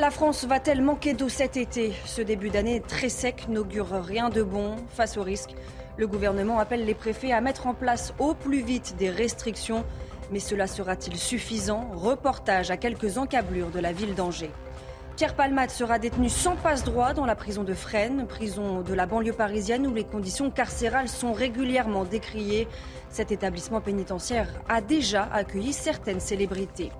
La France va-t-elle manquer d'eau cet été? Ce début d'année très sec n'augure rien de bon face au risque. Le gouvernement appelle les préfets à mettre en place au plus vite des restrictions. Mais cela sera-t-il suffisant? Reportage à quelques encablures de la ville d'Angers. Pierre Palmade sera détenu sans passe-droit dans la prison de Fresnes, prison de la banlieue parisienne où les conditions carcérales sont régulièrement décriées. Cet établissement pénitentiaire a déjà accueilli certaines célébrités.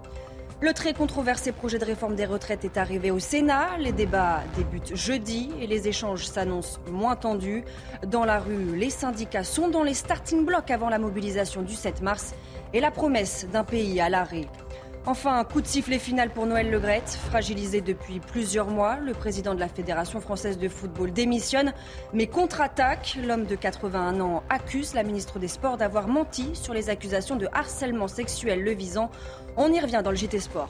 Le très controversé projet de réforme des retraites est arrivé au Sénat. Les débats débutent jeudi et les échanges s'annoncent moins tendus. Dans la rue, les syndicats sont dans les starting blocks avant la mobilisation du 7 mars et la promesse d'un pays à l'arrêt. Enfin, un coup de sifflet final pour Noël Legrette. Fragilisé depuis plusieurs mois, le président de la Fédération française de football démissionne, mais contre-attaque. L'homme de 81 ans accuse la ministre des Sports d'avoir menti sur les accusations de harcèlement sexuel le visant. On y revient dans le JT Sport.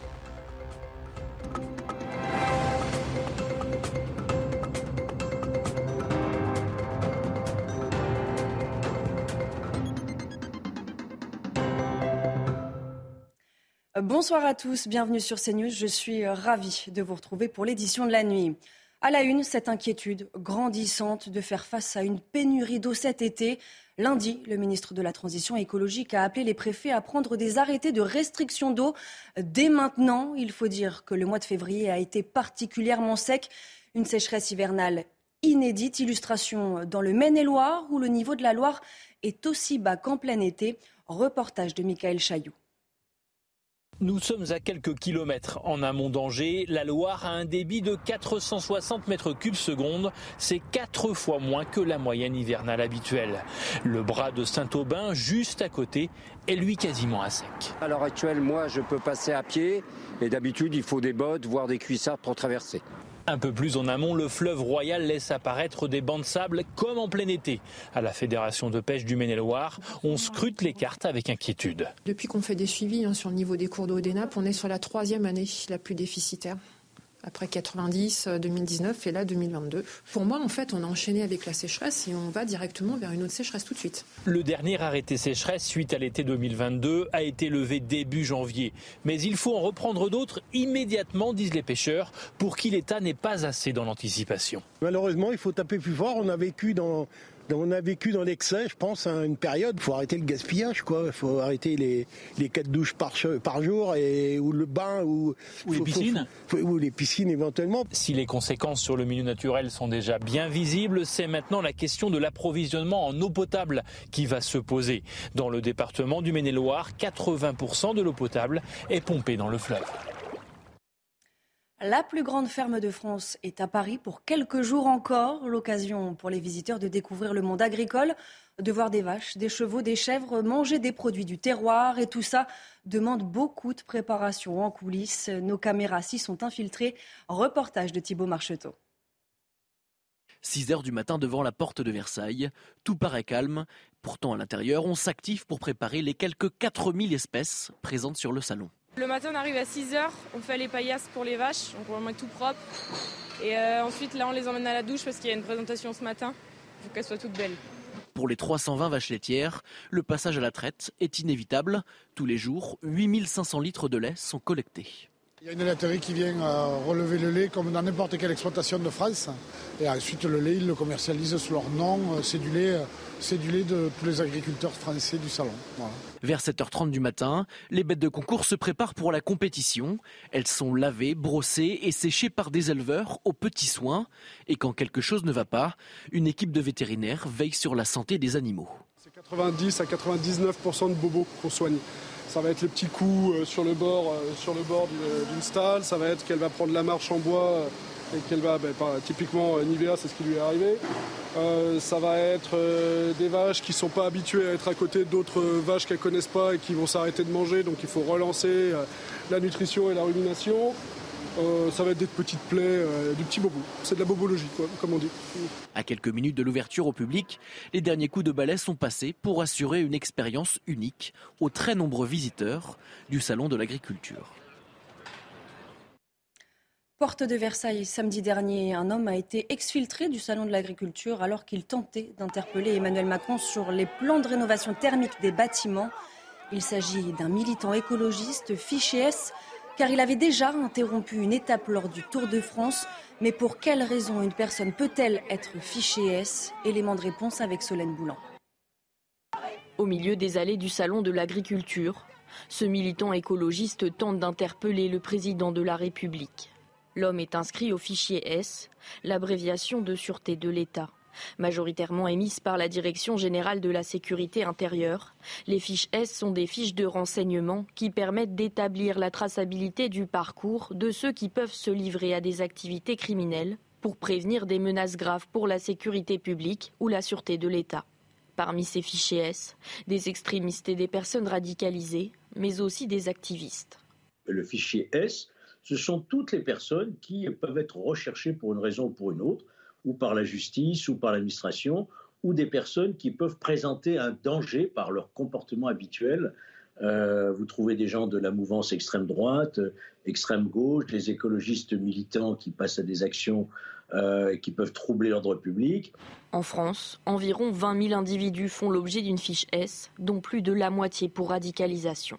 Bonsoir à tous, bienvenue sur CNews. Je suis ravie de vous retrouver pour l'édition de la nuit. À la une, cette inquiétude grandissante de faire face à une pénurie d'eau cet été. Lundi, le ministre de la Transition écologique a appelé les préfets à prendre des arrêtés de restriction d'eau dès maintenant. Il faut dire que le mois de février a été particulièrement sec. Une sécheresse hivernale inédite. Illustration dans le Maine-et-Loire où le niveau de la Loire est aussi bas qu'en plein été. Reportage de Michael Chailloux. Nous sommes à quelques kilomètres en amont d'Angers. La Loire a un débit de 460 mètres cubes seconde. C'est quatre fois moins que la moyenne hivernale habituelle. Le bras de Saint-Aubin, juste à côté, est lui quasiment à sec. À l'heure actuelle, moi, je peux passer à pied. Et d'habitude, il faut des bottes, voire des cuissardes pour traverser. Un peu plus en amont, le fleuve Royal laisse apparaître des bancs de sable comme en plein été. À la Fédération de pêche du Maine-et-Loire, on scrute les cartes avec inquiétude. Depuis qu'on fait des suivis hein, sur le niveau des cours d'eau des nappes, on est sur la troisième année la plus déficitaire après 90, 2019 et là 2022. Pour moi, en fait, on a enchaîné avec la sécheresse et on va directement vers une autre sécheresse tout de suite. Le dernier arrêté sécheresse suite à l'été 2022 a été levé début janvier. Mais il faut en reprendre d'autres immédiatement, disent les pêcheurs, pour qui l'État n'est pas assez dans l'anticipation. Malheureusement, il faut taper plus fort. On a vécu dans on a vécu dans l'excès, je pense, à une période. Il faut arrêter le gaspillage, quoi. Il faut arrêter les, les quatre douches par, par jour et, ou le bain ou, ou les piscines. ou les piscines éventuellement. Si les conséquences sur le milieu naturel sont déjà bien visibles, c'est maintenant la question de l'approvisionnement en eau potable qui va se poser. Dans le département du Maine-et-Loire, 80% de l'eau potable est pompée dans le fleuve. La plus grande ferme de France est à Paris pour quelques jours encore. L'occasion pour les visiteurs de découvrir le monde agricole, de voir des vaches, des chevaux, des chèvres, manger des produits du terroir. Et tout ça demande beaucoup de préparation en coulisses. Nos caméras s'y sont infiltrées. Reportage de Thibault Marcheteau. 6 heures du matin devant la porte de Versailles, tout paraît calme. Pourtant, à l'intérieur, on s'active pour préparer les quelques 4000 espèces présentes sur le salon. Le matin, on arrive à 6h, on fait les paillasses pour les vaches, donc on va mettre tout propre. Et euh, ensuite, là, on les emmène à la douche parce qu'il y a une présentation ce matin. Il faut qu'elles soient toutes belles. Pour les 320 vaches laitières, le passage à la traite est inévitable. Tous les jours, 8500 litres de lait sont collectés. Il y a une laiterie qui vient euh, relever le lait comme dans n'importe quelle exploitation de France. Et ensuite, le lait, ils le commercialisent sous leur nom. Euh, c'est du lait, c'est du lait de tous les agriculteurs français du salon. Vers 7h30 du matin, les bêtes de concours se préparent pour la compétition. Elles sont lavées, brossées et séchées par des éleveurs aux petits soins. Et quand quelque chose ne va pas, une équipe de vétérinaires veille sur la santé des animaux. C'est 90 à 99% de bobos qu'on soigne. Ça va être les petits coups euh, sur le bord, euh, sur le bord d'une stalle. Ça va être qu'elle va prendre la marche en bois et qu'elle va, ben, typiquement Nivea, c'est ce qui lui est arrivé. ça va être des vaches qui ne sont pas habituées à être à côté d'autres vaches qu'elles connaissent pas et qui vont s'arrêter de manger, donc il faut relancer la nutrition et la rumination. Euh, ça va être des petites plaies, euh, du petit bobo. C'est de la bobologie, comme on dit. À quelques minutes de l'ouverture au public, les derniers coups de balai sont passés pour assurer une expérience unique aux très nombreux visiteurs du Salon de l'agriculture. Porte de Versailles, samedi dernier, un homme a été exfiltré du Salon de l'agriculture alors qu'il tentait d'interpeller Emmanuel Macron sur les plans de rénovation thermique des bâtiments. Il s'agit d'un militant écologiste fiché S car il avait déjà interrompu une étape lors du Tour de France. Mais pour quelle raison une personne peut-elle être fichée S? Élément de réponse avec Solène Boulan. Au milieu des allées du Salon de l'agriculture, ce militant écologiste tente d'interpeller le président de la République. L'homme est inscrit au fichier S, l'abréviation de sûreté de l'État. Majoritairement émises par la Direction générale de la sécurité intérieure, les fiches S sont des fiches de renseignement qui permettent d'établir la traçabilité du parcours de ceux qui peuvent se livrer à des activités criminelles pour prévenir des menaces graves pour la sécurité publique ou la sûreté de l'État. Parmi ces fichiers S, des extrémistes et des personnes radicalisées, mais aussi des activistes. Le fichier S, ce sont toutes les personnes qui peuvent être recherchées pour une raison ou pour une autre, ou par la justice ou par l'administration, ou des personnes qui peuvent présenter un danger par leur comportement habituel. Euh, vous trouvez des gens de la mouvance extrême droite, extrême gauche, des écologistes militants qui passent à des actions euh, qui peuvent troubler l'ordre public. En France, environ 20 000 individus font l'objet d'une fiche S, dont plus de la moitié pour radicalisation.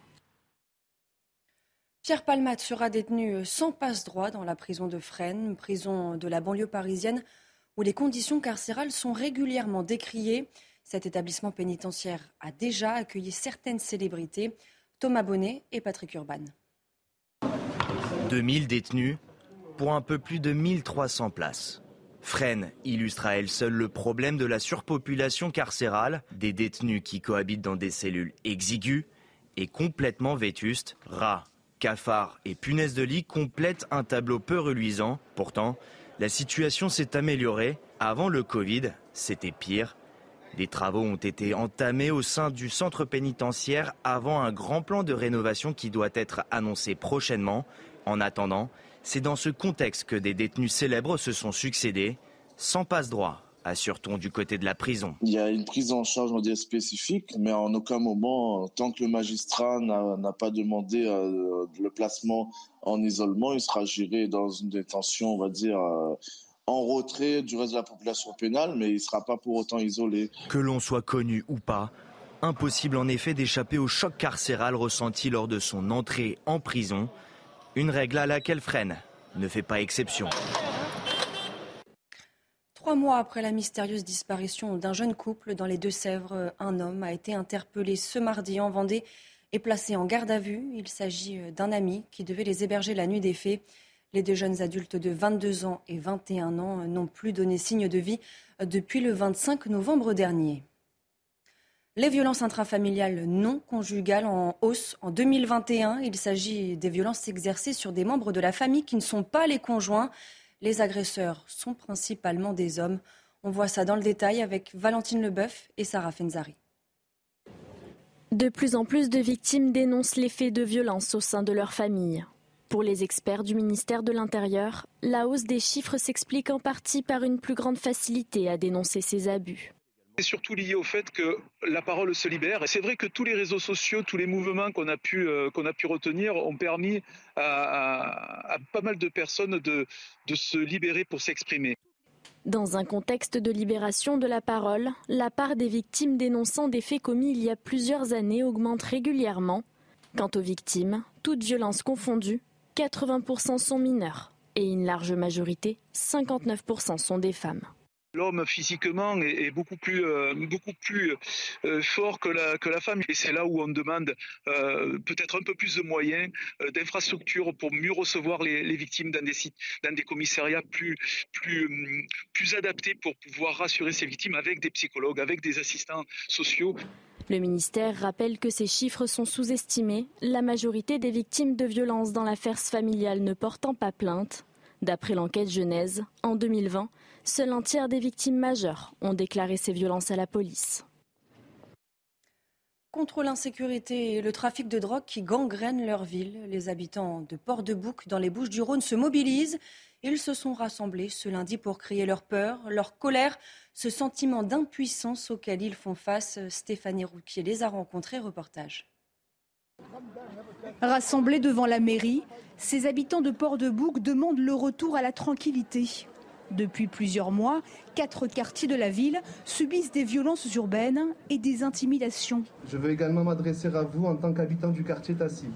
Pierre Palmade sera détenu sans passe-droit dans la prison de Fresnes, prison de la banlieue parisienne où les conditions carcérales sont régulièrement décriées. Cet établissement pénitentiaire a déjà accueilli certaines célébrités, Thomas Bonnet et Patrick Urban. 2000 détenus pour un peu plus de 1300 places. Fresnes illustre à elle seule le problème de la surpopulation carcérale, des détenus qui cohabitent dans des cellules exiguës et complètement vétustes, rats, cafards et punaises de lit complètent un tableau peu reluisant. Pourtant, la situation s'est améliorée. Avant le Covid, c'était pire. Des travaux ont été entamés au sein du centre pénitentiaire avant un grand plan de rénovation qui doit être annoncé prochainement. En attendant, c'est dans ce contexte que des détenus célèbres se sont succédés, sans passe-droit, assure-t-on du côté de la prison? Il y a une prise en charge on spécifique, mais en aucun moment, tant que le magistrat n'a pas demandé euh, le placement en isolement, il sera géré dans une détention, on va dire, euh, en retrait du reste de la population pénale, mais il ne sera pas pour autant isolé. Que l'on soit connu ou pas, impossible en effet d'échapper au choc carcéral ressenti lors de son entrée en prison, une règle à laquelle Freine ne fait pas exception. Trois mois après la mystérieuse disparition d'un jeune couple dans les Deux-Sèvres, un homme a été interpellé ce mardi en Vendée et placé en garde à vue. Il s'agit euh, d'un ami qui devait les héberger la nuit des faits. Les deux jeunes adultes de 22 ans et 21 ans n'ont plus donné signe de vie euh, depuis le 25 novembre dernier. Les violences intrafamiliales non conjugales en hausse en 2021. Il s'agit des violences exercées sur des membres de la famille qui ne sont pas les conjoints. Les agresseurs sont principalement des hommes. On voit ça dans le détail avec Valentine Leboeuf et Sarah Fenzari. De plus en plus de victimes dénoncent les faits de violence au sein de leur famille. Pour les experts du ministère de l'Intérieur, la hausse des chiffres s'explique en partie par une plus grande facilité à dénoncer ces abus. C'est surtout lié au fait que la parole se libère. C'est vrai que tous les réseaux sociaux, tous les mouvements qu'on a pu euh, retenir ont permis à, pas mal de personnes de, de se libérer pour s'exprimer. Dans un contexte de libération de la parole, la part des victimes dénonçant des faits commis il y a plusieurs années augmente régulièrement. Quant aux victimes, toutes violences confondues, 80% sont mineurs et une large majorité, 59% sont des femmes. L'homme physiquement est, beaucoup plus, euh, euh, fort que la, femme. Et c'est là où on demande euh, peut-être un peu plus de moyens, d'infrastructures pour mieux recevoir les, victimes dans des, commissariats plus, plus, hum, plus adaptés pour pouvoir rassurer ces victimes avec des psychologues, avec des assistants sociaux. Le ministère rappelle que ces chiffres sont sous-estimés, la majorité des victimes de violences dans l'affaire familiale ne portant pas plainte. D'après l'enquête Genèse, en 2020, seul un tiers des victimes majeures ont déclaré ces violences à la police. Contre l'insécurité et le trafic de drogue qui gangrènent leur ville, les habitants de Port-de-Bouc dans les Bouches-du-Rhône se mobilisent. Ils se sont rassemblés ce lundi pour crier leur peur, leur colère, ce sentiment d'impuissance auquel ils font face. Stéphanie Rouquier les a rencontrés. Reportage. Rassemblés devant la mairie, ces habitants de Port-de-Bouc demandent le retour à la tranquillité. Depuis plusieurs mois, quatre quartiers de la ville subissent des violences urbaines et des intimidations. Je veux également m'adresser à vous en tant qu'habitant du quartier Tassi.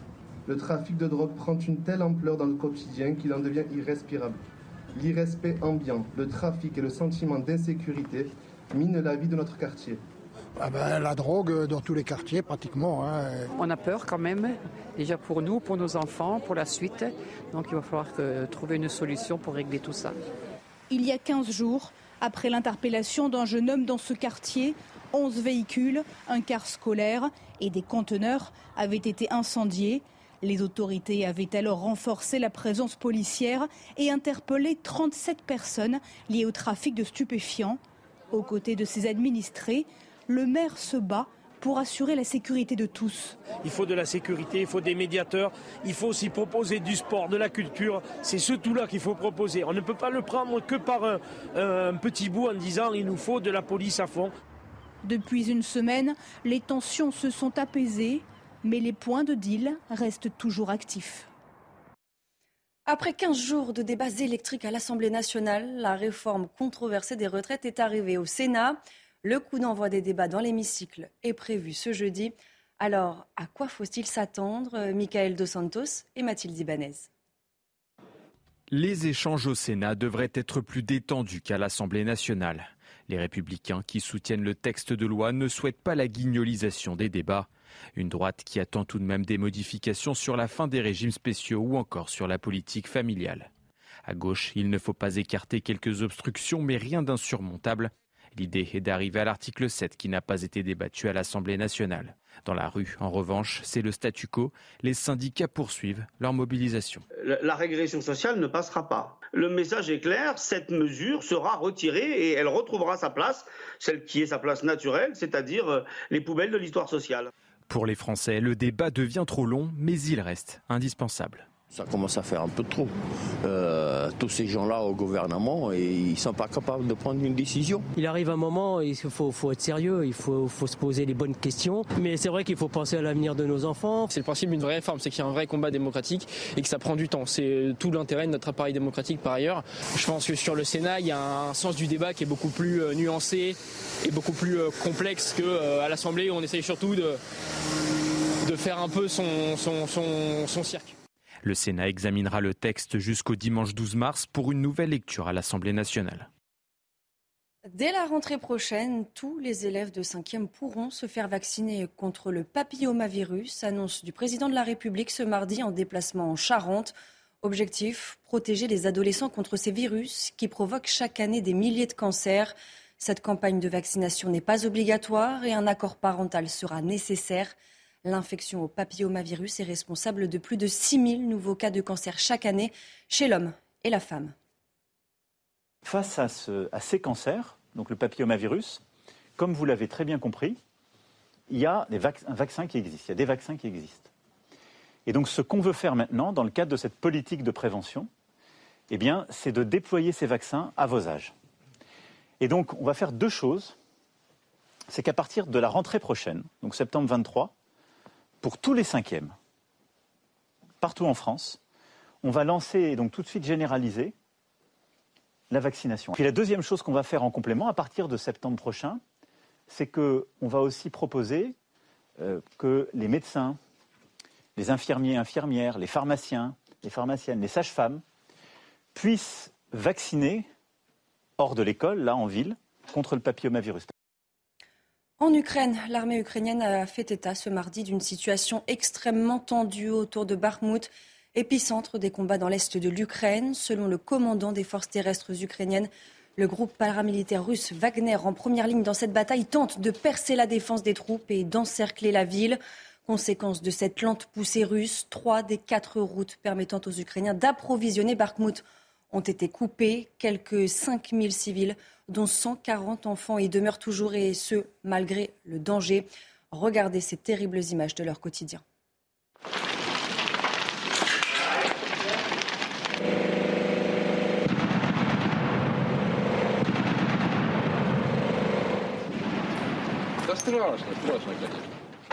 Le trafic de drogue prend une telle ampleur dans le quotidien qu'il en devient irrespirable. L'irrespect ambiant, le trafic et le sentiment d'insécurité minent la vie de notre quartier. Ah ben, la drogue dans tous les quartiers pratiquement. Hein. On a peur quand même, déjà pour nous, pour nos enfants, pour la suite. Donc il va falloir trouver une solution pour régler tout ça. Il y a 15 jours, après l'interpellation d'un jeune homme dans ce quartier, 11 véhicules, un car scolaire et des conteneurs avaient été incendiés. Les autorités avaient alors renforcé la présence policière et interpellé 37 personnes liées au trafic de stupéfiants. Aux côtés de ses administrés, le maire se bat pour assurer la sécurité de tous. Il faut de la sécurité, il faut des médiateurs, il faut aussi proposer du sport, de la culture. C'est ce tout-là qu'il faut proposer. On ne peut pas le prendre que par un, un petit bout en disant il nous faut de la police à fond. Depuis une semaine, les tensions se sont apaisées, mais les points de deal restent toujours actifs. Après 15 jours de débats électriques à l'Assemblée nationale, la réforme controversée des retraites est arrivée au Sénat. Le coup d'envoi des débats dans l'hémicycle est prévu ce jeudi. Alors, à quoi faut-il s'attendre Michael Dos Santos et Mathilde Ibanez? Les échanges au Sénat devraient être plus détendus qu'à l'Assemblée nationale. Les républicains qui soutiennent le texte de loi ne souhaitent pas la guignolisation des débats. Une droite qui attend tout de même des modifications sur la fin des régimes spéciaux ou encore sur la politique familiale. À gauche, il ne faut pas écarter quelques obstructions, mais rien d'insurmontable. L'idée est d'arriver à l'article 7 qui n'a pas été débattu à l'Assemblée nationale. Dans la rue, en revanche, c'est le statu quo. Les syndicats poursuivent leur mobilisation. La régression sociale ne passera pas. Le message est clair, cette mesure sera retirée et elle retrouvera sa place, celle qui est sa place naturelle, c'est-à-dire les poubelles de l'histoire sociale. Pour les Français, le débat devient trop long, mais il reste indispensable. Ça commence à faire un peu trop. Euh, tous ces gens-là au gouvernement, et ils ne sont pas capables de prendre une décision. Il arrive un moment, il faut, faut être sérieux, il faut, faut, se poser les bonnes questions. Mais c'est vrai qu'il faut penser à l'avenir de nos enfants. C'est le principe d'une vraie réforme, c'est qu'il y a un vrai combat démocratique et que ça prend du temps. C'est tout l'intérêt de notre appareil démocratique par ailleurs. Je pense que sur le Sénat, il y a un sens du débat qui est beaucoup plus euh, nuancé et beaucoup plus euh, complexe qu'à l'Assemblée où on essaye surtout de, de faire un peu son, son, son, son cirque. Le Sénat examinera le texte jusqu'au dimanche 12 mars pour une nouvelle lecture à l'Assemblée nationale. Dès la rentrée prochaine, tous les élèves de 5e pourront se faire vacciner contre le papillomavirus, annonce du président de la République ce mardi en déplacement en Charente. Objectif, protéger les adolescents contre ces virus qui provoquent chaque année des milliers de cancers. Cette campagne de vaccination n'est pas obligatoire et un accord parental sera nécessaire. L'infection au papillomavirus est responsable de plus de 6000 nouveaux cas de cancer chaque année chez l'homme et la femme. Face à, ce, à, ces cancers, donc le papillomavirus, comme vous l'avez très bien compris, il y a des vac un vaccin qui existe, il y a des vaccins qui existent. Et donc ce qu'on veut faire maintenant, dans le cadre de cette politique de prévention, eh bien, c'est de déployer ces vaccins à vos âges. Et donc on va faire deux choses. C'est qu'à partir de la rentrée prochaine, donc septembre 23, pour tous les cinquièmes, partout en France, on va lancer et donc tout de suite généraliser la vaccination. Puis la deuxième chose qu'on va faire en complément à partir de septembre prochain, c'est qu'on va aussi proposer euh, que les médecins, les infirmiers, infirmières, les pharmaciens, les pharmaciennes, les sages-femmes puissent vacciner hors de l'école, là en ville, contre le papillomavirus. En Ukraine, l'armée ukrainienne a fait état ce mardi d'une situation extrêmement tendue autour de Bakhmut, épicentre des combats dans l'est de l'Ukraine. Selon le commandant des forces terrestres ukrainiennes, le groupe paramilitaire russe Wagner, en première ligne dans cette bataille, tente de percer la défense des troupes et d'encercler la ville. Conséquence de cette lente poussée russe, trois des quatre routes permettant aux Ukrainiens d'approvisionner Bakhmut ont été coupés. Quelques 5000 civils, dont 140 enfants, y demeurent toujours et ce, malgré le danger. Regardez ces terribles images de leur quotidien.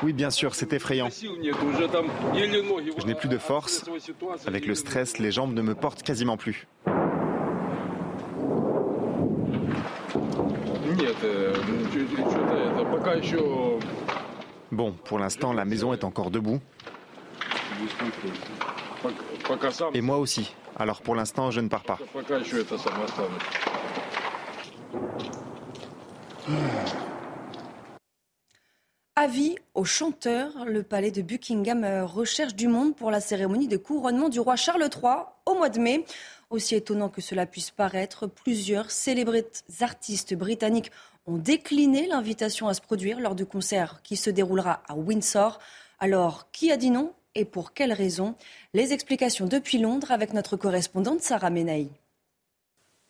Oui, bien sûr, c'est effrayant. Je n'ai plus de force. Avec le stress, les jambes ne me portent quasiment plus. Bon, pour l'instant, la maison est encore debout. Et moi aussi. Alors pour l'instant, je ne pars pas. Avis aux chanteurs, le palais de Buckingham euh, recherche du monde pour la cérémonie de couronnement du roi Charles III au mois de mai. Aussi étonnant que cela puisse paraître, plusieurs célèbres artistes britanniques ont décliné l'invitation à se produire lors du concert qui se déroulera à Windsor. Alors, qui a dit non et pour quelles raisons Les explications depuis Londres avec notre correspondante Sarah Menaï.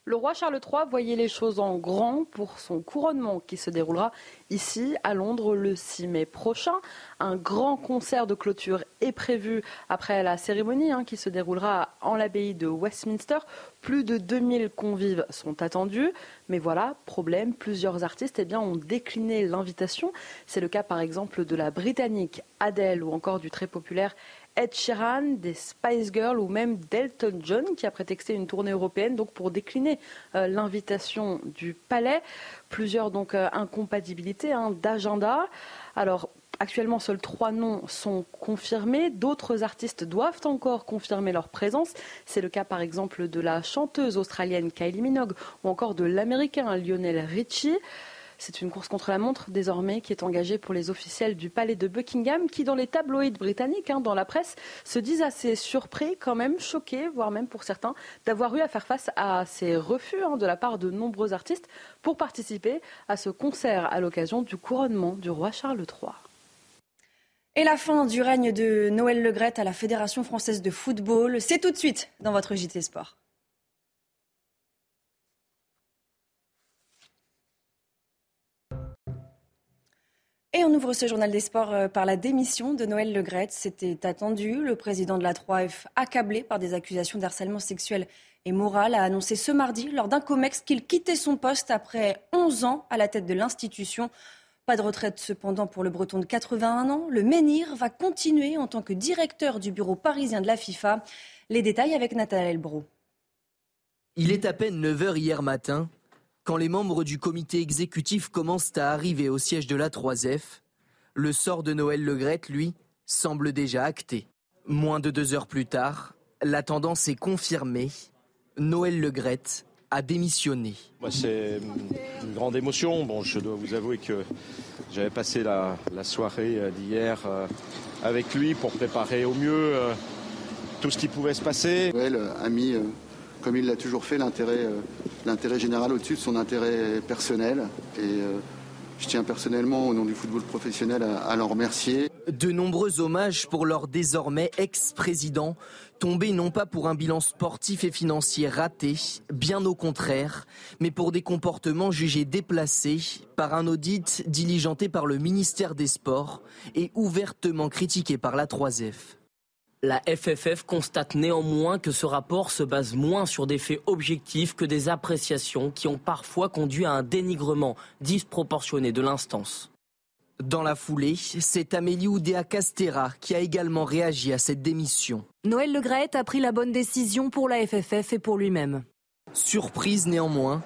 Le roi Charles III voyait les choses en grand pour son couronnement qui se déroulera ici à Londres le 6 mai prochain. Un grand concert de clôture est prévu après la cérémonie hein, qui se déroulera en l'abbaye de Westminster. Plus de 2000 convives sont attendus. Mais voilà, problème, plusieurs artistes eh ont décliné l'invitation. C'est le cas par exemple de la Britannique Adele ou encore du très populaire Ed Sheeran, des Spice Girls ou même Delton John qui a prétexté une tournée européenne donc pour décliner euh, l'invitation du palais. Plusieurs donc euh, incompatibilités hein, d'agenda. Alors Actuellement, seuls trois noms sont confirmés. D'autres artistes doivent encore confirmer leur présence. C'est le cas par exemple de la chanteuse australienne Kylie Minogue ou encore de l'américain Lionel Richie. C'est une course contre la montre désormais qui est engagée pour les officiels du palais de Buckingham qui, dans les tabloïds britanniques, hein, dans la presse, se disent assez surpris, quand même choqués, voire même pour certains, d'avoir eu à faire face à ces refus hein, de la part de nombreux artistes pour participer à ce concert à l'occasion du couronnement du roi Charles III. Et la fin du règne de Noël Legrette à la Fédération française de football, c'est tout de suite dans votre JT Sport. Et on ouvre ce journal des sports euh, par la démission de Noël Legrette. C'était attendu. Le président de la 3F, accablé par des accusations d'harcèlement sexuel et moral, a annoncé ce mardi lors d'un COMEX qu'il quittait son poste après 11 ans à la tête de l'institution. Pas de retraite cependant pour le breton de 81 ans. Le menhir va continuer en tant que directeur du bureau parisien de la FIFA. Les détails avec Nathalie Elbro. Il est à peine 9h hier matin quand les membres du comité exécutif commencent à arriver au siège de la 3F, le sort de Noël Legrette, lui, semble déjà acté. Moins de deux heures plus tard, la tendance est confirmée. Noël Legrette a démissionné. C'est une grande émotion. Bon, je dois vous avouer que j'avais passé la, soirée euh, d'hier euh, avec lui pour préparer au mieux euh, tout ce qui pouvait se passer. Noël a mis comme il l'a toujours fait, l'intérêt, l'intérêt général au-dessus de son intérêt personnel. Et euh, je tiens personnellement, au nom du football professionnel, à, l'en remercier. De nombreux hommages pour leur désormais ex-président, tombés non pas pour un bilan sportif et financier raté, bien au contraire, mais pour des comportements jugés déplacés par un audit diligenté par le ministère des Sports et ouvertement critiqué par la 3F. La FFF constate néanmoins que ce rapport se base moins sur des faits objectifs que des appréciations qui ont parfois conduit à un dénigrement disproportionné de l'instance. Dans la foulée, c'est Amélie Oudéa Castera qui a également réagi à cette démission. Noël Legrette a pris la bonne décision pour la FFF et pour lui-même. Surprise néanmoins,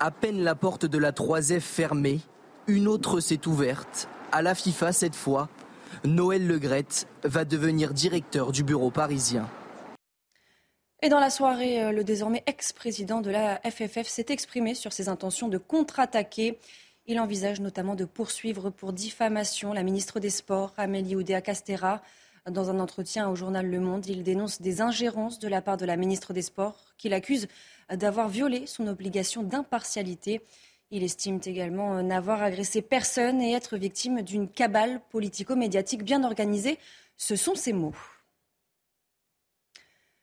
à peine la porte de la 3F fermée, une autre s'est ouverte, à la FIFA cette fois, Noël Legrette va devenir directeur du bureau parisien. Et dans la soirée, euh, le désormais ex-président de la FFF s'est exprimé sur ses intentions de contre-attaquer. Il envisage notamment de poursuivre pour diffamation la ministre des Sports, Amélie Oudéa-Castera. Dans un entretien au journal Le Monde, il dénonce des ingérences de la part de la ministre des Sports, qu'il accuse d'avoir violé son obligation d'impartialité. Il estime également n'avoir agressé personne et être victime d'une cabale politico-médiatique bien organisée. Ce sont ses mots.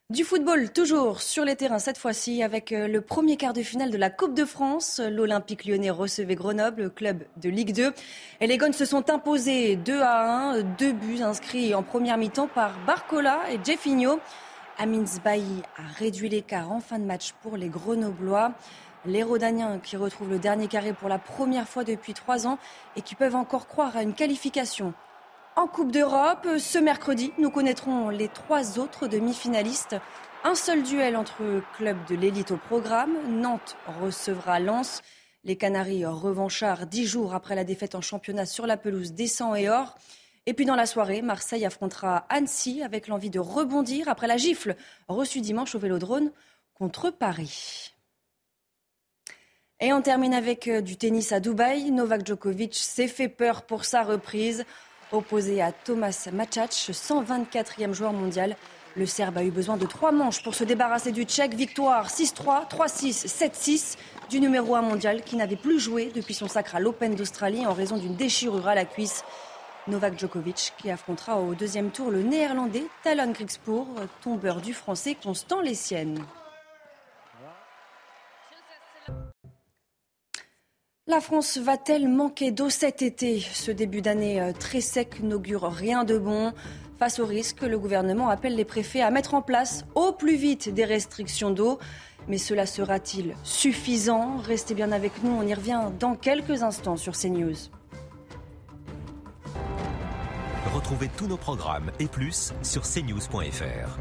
Du football, toujours sur les terrains, cette fois-ci, avec euh, le premier quart de finale de la Coupe de France. L'Olympique lyonnais recevait Grenoble, club de Ligue 2. Et les Gones se sont imposés 2 à 1, deux buts inscrits en première mi-temps par Barcola et Jeffinho. Amin Zbahi a réduit l'écart en fin de match pour les Grenoblois. Les Rodaniens qui retrouvent le dernier carré pour la première fois depuis trois ans et qui peuvent encore croire à une qualification en Coupe d'Europe, ce mercredi, nous connaîtrons les trois autres demi-finalistes. Un seul duel entre clubs de l'élite au programme. Nantes recevra Lens. Les Canaries revanchards dix jours après la défaite en championnat sur la pelouse des et Or. Et puis dans la soirée, Marseille affrontera Annecy avec l'envie de rebondir après la gifle reçue dimanche au Vélodrome contre Paris. Et on termine avec euh, du tennis à Dubaï. Novak Djokovic s'est fait peur pour sa reprise. Opposé à Thomas Machac, 124e joueur mondial, le Serbe a eu besoin de trois manches pour se débarrasser du Tchèque. Victoire 6-3, 3-6, 7-6 du numéro 1 mondial qui n'avait plus joué depuis son sacre à l'Open d'Australie en raison d'une déchirure à la cuisse. Novak Djokovic qui affrontera au deuxième tour le néerlandais Talon Griekspoor, tombeur du français Constant Lessienne. La France va-t-elle manquer d'eau cet été? Ce début d'année euh, très sec n'augure rien de bon. Face au risque, le gouvernement appelle les préfets à mettre en place au plus vite des restrictions d'eau. Mais cela sera-t-il suffisant? Restez bien avec nous, on y revient dans quelques instants sur CNews. Retrouvez tous nos programmes et plus sur cnews.fr.